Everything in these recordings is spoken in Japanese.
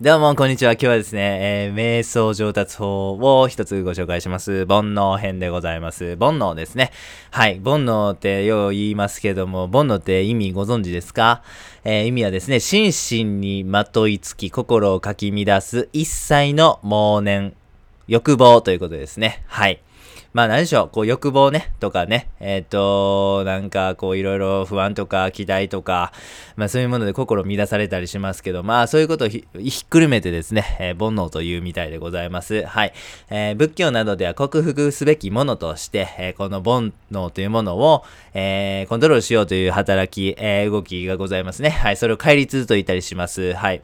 どうも、こんにちは。今日はですね、えー、瞑想上達法を一つご紹介します。煩悩編でございます。煩悩ですね。はい。煩悩ってよう言いますけども、煩悩って意味ご存知ですか？えー、意味はですね、心身にまといつき、心をかき乱す一切の妄念、欲望ということですね。はい。まあ何でしょう、こう欲望ね、とかね、えっ、ー、と、なんかこういろいろ不安とか期待とか、まあそういうもので心乱されたりしますけど、まあそういうことをひっくるめてですね、えー、煩悩というみたいでございます。はい。えー、仏教などでは克服すべきものとして、えこの煩悩というものを、えコントロールしようという働き、え動きがございますね。はい。それを戒律と言ったりします。はい。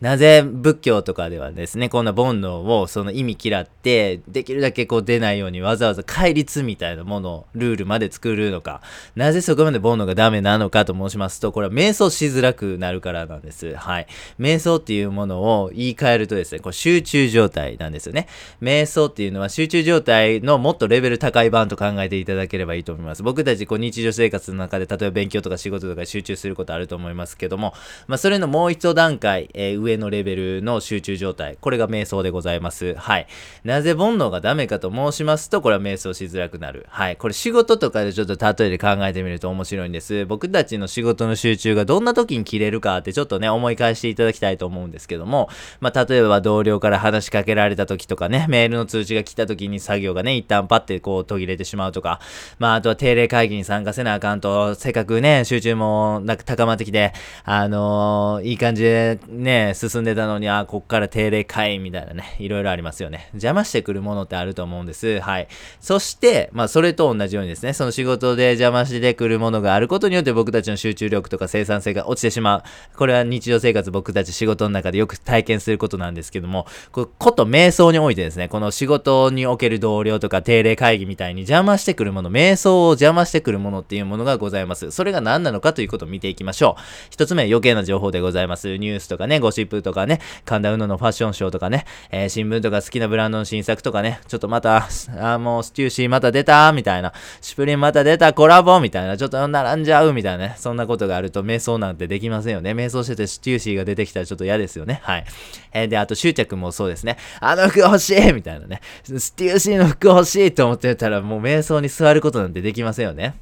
なぜ仏教とかではですね、こんな煩悩をその意味嫌って、できるだけこう出ないようにわざわざ戒律みたいなものを、ルールまで作るのか、なぜそこまで煩悩がダメなのかと申しますと、これは瞑想しづらくなるからなんです。はい。瞑想っていうものを言い換えるとですね、これ集中状態なんですよね。瞑想っていうのは集中状態のもっとレベル高い版と考えていただければいいと思います。僕たちこう日常生活の中で、例えば勉強とか仕事とか集中することあると思いますけども、まあそれのもう一段階、えー、上のレベルの集中状態。これが瞑想でございます。はい。なぜ煩悩がダメかと申しますと、これは瞑想しづらくなる。はい。これ仕事とかでちょっと例えで考えてみると面白いんです。僕たちの仕事の集中がどんな時に切れるかってちょっとね、思い返していただきたいと思うんですけども、まあ、例えば同僚から話しかけられた時とかね、メールの通知が来た時に作業がね、一旦パッてこう途切れてしまうとか、まあ、あとは定例会議に参加せなあかんと、せっかくね、集中もなんか高まってきて、あのー、いい感じでね、ね進んでたたのに、あ、こっから定例会みたいなね、いろいろありますよね。邪魔してくるものってあると思うんです。はい。そして、まあ、それと同じようにですね、その仕事で邪魔してくるものがあることによって僕たちの集中力とか生産性が落ちてしまう。これは日常生活僕たち仕事の中でよく体験することなんですけども、こと瞑想においてですね、この仕事における同僚とか定例会議みたいに邪魔してくるもの、瞑想を邪魔してくるものっていうものがございます。それが何なのかということを見ていきましょう。一つ目、余計な情報でございます。ニュースとかね、ねゴシップとかね、神田うののファッションショーとかね、えー、新聞とか好きなブランドの新作とかね、ちょっとまた、あ、もう Stüssy また出たみたいな、 Supreme また出たコラボみたいな、ちょっと並んじゃうみたいなね、そんなことがあると瞑想なんてできませんよね。瞑想してて Stüssy が出てきたらちょっと嫌ですよね。はい。えー、で、あと執着もそうですね。あの服欲しいみたいなね。ステューシーの服欲しいと思ってたらもう瞑想に座ることなんてできませんよね。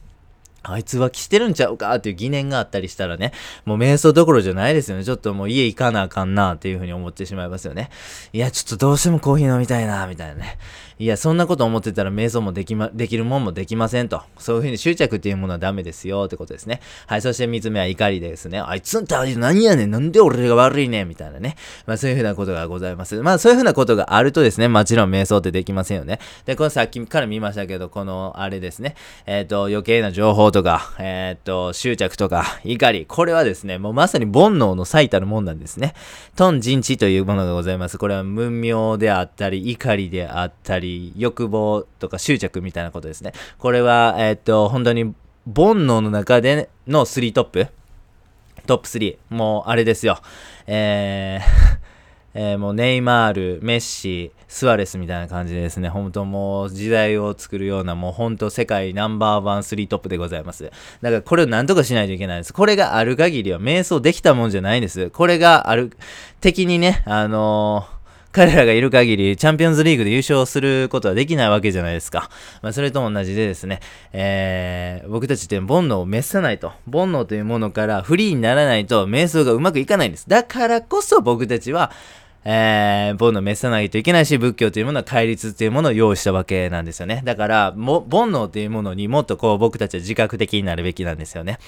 あいつ浮気してるんちゃうかっていう疑念があったりしたらね、もう瞑想どころじゃないですよね。ちょっともう家行かなあかんなっていうふうに思ってしまいますよね。いや、ちょっとどうしてもコーヒー飲みたいなみたいなね。いや、そんなこと思ってたら瞑想もできま、できるもんもできませんと。そういうふうに執着っていうものはダメですよってことですね。はい、そして三つ目は怒りですね。あいつんって何やねんなんで俺が悪いねんみたいなね。まあそういうふうなことがございます。まあそういうふうなことがあるとですね、もちろん瞑想ってできませんよね。で、このさっきから見ましたけど、このあれですね。えっ、ー、と、余計な情報とか、えっ、ー、と、執着とか、怒り。これはですね、もうまさに煩悩の最たるもんなんですね。トン人知というものがございます。これは無名であったり、怒りであったり、欲望とか執着みたいなことですね。これは、えっ、と、本当に煩悩の中での3トップ？トップ3。もう、あれですよ。えー えー、もうネイマール、メッシ、スアレスみたいな感じでですね、本当もう時代を作るような、もう本当世界ナンバーワン3トップでございます。だからこれを何とかしないといけないです。これがある限りは瞑想できたもんじゃないんです。これがある、敵にね、あのー彼らがいる限り、チャンピオンズリーグで優勝することはできないわけじゃないですか。まあ、それと同じでですね、えー、僕たちって煩悩を滅さないと。煩悩というものからフリーにならないと、瞑想がうまくいかないんです。だからこそ僕たちは、えー、煩悩を滅さないといけないし、仏教というものは戒律というものを用意したわけなんですよね。だから、も、煩悩というものにもっとこう僕たちは自覚的になるべきなんですよね。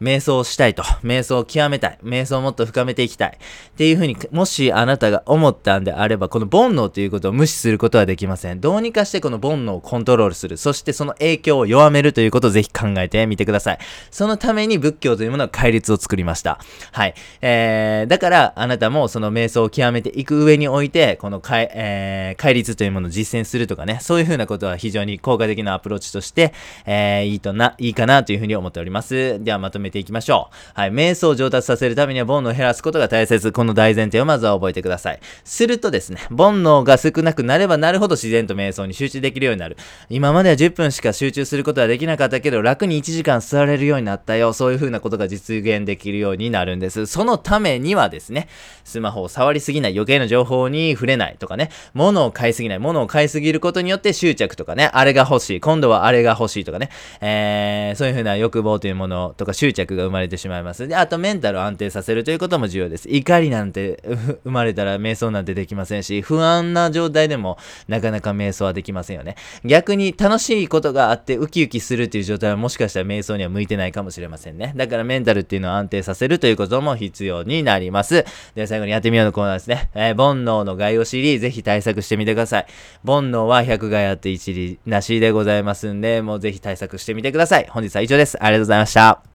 瞑想をしたいと。瞑想を極めたい。瞑想をもっと深めていきたい。っていうふうに、もしあなたが思ったんであれば、この煩悩ということを無視することはできません。どうにかしてこの煩悩をコントロールする。そしてその影響を弱めるということをぜひ考えてみてください。そのために仏教というものは戒律を作りました。はい。えー、だから、あなたもその瞑想を極めていく上において、このかい、えー、戒律というものを実践するとかね、そういう風なことは非常に効果的なアプローチとして、えー、いいとな、いいかなというふうに思っております。ではまとめていきましょう。はい、瞑想を上達させるためには煩悩を減らすことが大切。この大前提をまずは覚えてください。するとですね、煩悩が少なくなればなるほど自然と瞑想に集中できるようになる。今までは10分しか集中することはできなかったけど、楽に1時間座れるようになったよ。そういう風なことが実現できるようになるんです。そのためにはですね、スマホを触りすぎない、計な情報に触れないとかね、物を買いすぎない、物を買いすぎることによって執着とかね、あれが欲しい、今度はあれが欲しいとかね、えー、そういう風な欲望というものとか執着が生まれてしまいます。で、あとメンタルを安定させるということも重要です。怒りなんて生まれたら瞑想なんてできませんし、不安な状態でもなかなか瞑想はできませんよね。逆に楽しいことがあってウキウキするっていう状態はもしかしたら瞑想には向いてないかもしれませんね。だからメンタルっていうのを安定させるということも必要になります。では最後にやってみようのコーナーですね。えー、煩悩の概要知り、ぜひ対策してみてください。煩悩は100害あって一理なしでございますんで、もうぜひ対策してみてください。本日は以上です。ありがとうございました。